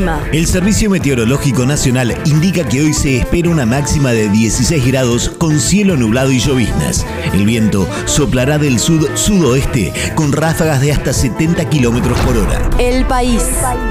El clima. El Servicio Meteorológico Nacional indica que hoy se espera una máxima de 16 grados con cielo nublado y lloviznas. El viento soplará del sud-sudoeste con ráfagas de hasta 70 kilómetros por hora. El país.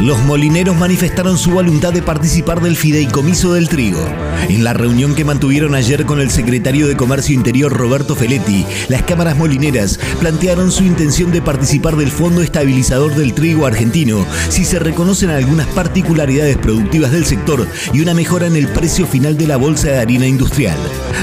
Los molineros manifestaron su voluntad de participar del fideicomiso del trigo. En la reunión que mantuvieron ayer con el secretario de Comercio Interior Roberto Feletti, las cámaras molineras plantearon su intención de participar del Fondo Estabilizador del Trigo Argentino si se reconocen algunas particularidades productivas del sector y una mejora en el precio final de la bolsa de harina industrial.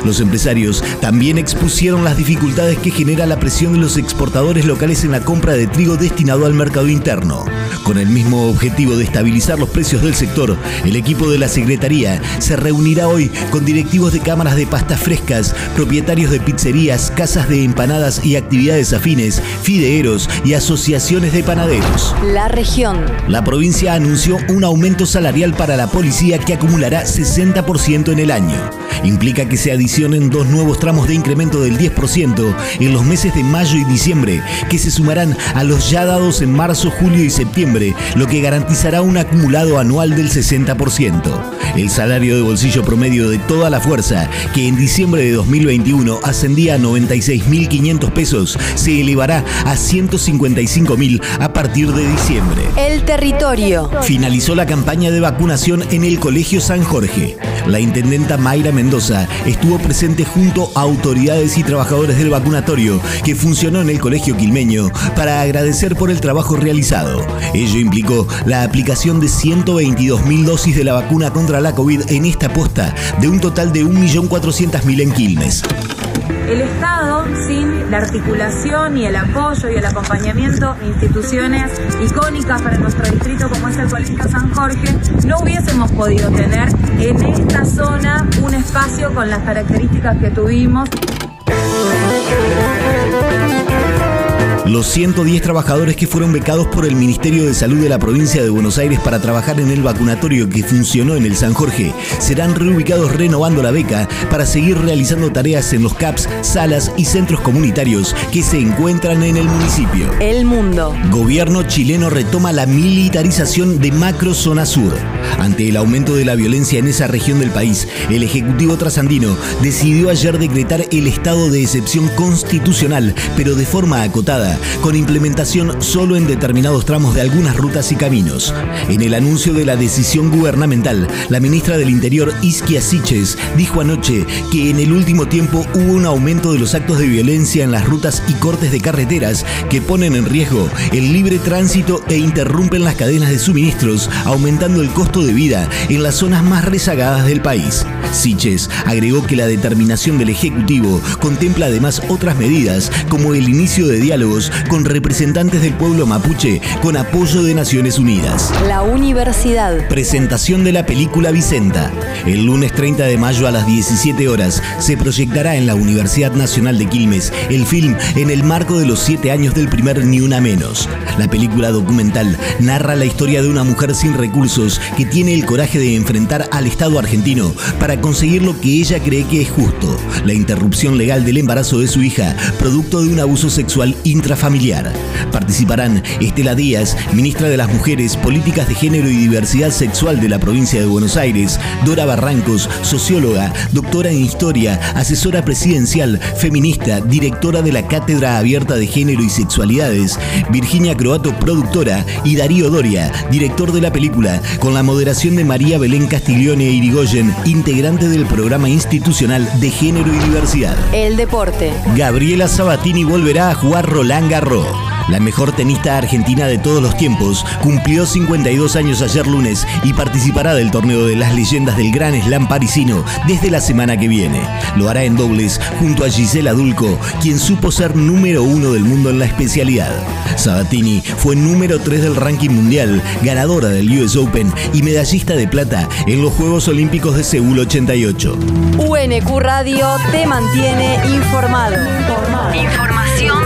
Los empresarios también expusieron las dificultades que genera la presión de los exportadores locales en la compra de trigo destinado al mercado interno. Con el mismo objetivo de estabilizar los precios del sector, el equipo de la Secretaría se reunirá hoy con directivos de cámaras de pastas frescas, propietarios de pizzerías, casas de empanadas y actividades afines, fideeros y asociaciones de panaderos. La región. La provincia anunció un aumento salarial para la policía que acumulará 60% en el año. Implica que se adicionen dos nuevos tramos de incremento del 10% en los meses de mayo y diciembre, que se sumarán a los ya dados en marzo, julio y septiembre, lo que garantizará un acumulado anual del 60%. El salario de bolsillo promedio de toda la fuerza, que en diciembre de 2021 ascendía a 96.500 pesos, se elevará a 155.000 a partir de diciembre. El territorio. Finalizó la campaña de vacunación en el Colegio San Jorge. La intendenta Mayra Mendoza estuvo presente junto a autoridades y trabajadores del vacunatorio que funcionó en el Colegio Quilmeño para agradecer por el trabajo realizado. Ello implicó la aplicación de 122.000 dosis de la vacuna contra la COVID en esta posta de un total de 1.400.000 en Quilmes. El Estado, sin la articulación y el apoyo y el acompañamiento de instituciones icónicas para nuestro distrito como es el Colegio San Jorge, no hubiésemos podido tener en esta zona un espacio con las características que tuvimos. Los 110 trabajadores que fueron becados por el Ministerio de Salud de la provincia de Buenos Aires para trabajar en el vacunatorio que funcionó en el San Jorge serán reubicados renovando la beca para seguir realizando tareas en los CAPS, salas y centros comunitarios que se encuentran en el municipio. El mundo. Gobierno chileno retoma la militarización de Macro Zona Sur. Ante el aumento de la violencia en esa región del país, el Ejecutivo trasandino decidió ayer decretar el estado de excepción constitucional, pero de forma acotada, con implementación solo en determinados tramos de algunas rutas y caminos. En el anuncio de la decisión gubernamental, la ministra del Interior, Isquia Siches, dijo anoche que en el último tiempo hubo un aumento de los actos de violencia en las rutas y cortes de carreteras que ponen en riesgo el libre tránsito e interrumpen las cadenas de suministros, aumentando el costo de vida en las zonas más rezagadas del país. Siches agregó que la determinación del Ejecutivo contempla además otras medidas como el inicio de diálogos con representantes del pueblo mapuche con apoyo de Naciones Unidas. La universidad. Presentación de la película Vicenta. El lunes 30 de mayo a las 17 horas se proyectará en la Universidad Nacional de Quilmes el film en el marco de los siete años del primer Ni Una Menos. La película documental narra la historia de una mujer sin recursos que tiene el coraje de enfrentar al Estado argentino para conseguir lo que ella cree que es justo, la interrupción legal del embarazo de su hija, producto de un abuso sexual intrafamiliar. Participarán Estela Díaz, ministra de las Mujeres, Políticas de Género y Diversidad Sexual de la provincia de Buenos Aires, Dora Barrancos, socióloga, doctora en historia, asesora presidencial, feminista, directora de la Cátedra Abierta de Género y Sexualidades, Virginia Croato, productora, y Darío Doria, director de la película, con la moderación de María Belén Castiglione Irigoyen, integrante del programa institucional de Género y Diversidad. El deporte. Gabriela Sabatini volverá a jugar Roland Garros. La mejor tenista argentina de todos los tiempos cumplió 52 años ayer lunes y participará del torneo de las leyendas del Gran Slam parisino desde la semana que viene. Lo hará en dobles junto a Gisela Dulco, quien supo ser número uno del mundo en la especialidad. Sabatini fue número 3 del ranking mundial, ganadora del US Open y medallista de plata en los Juegos Olímpicos de Seúl 88. UNQ Radio te mantiene informado. Información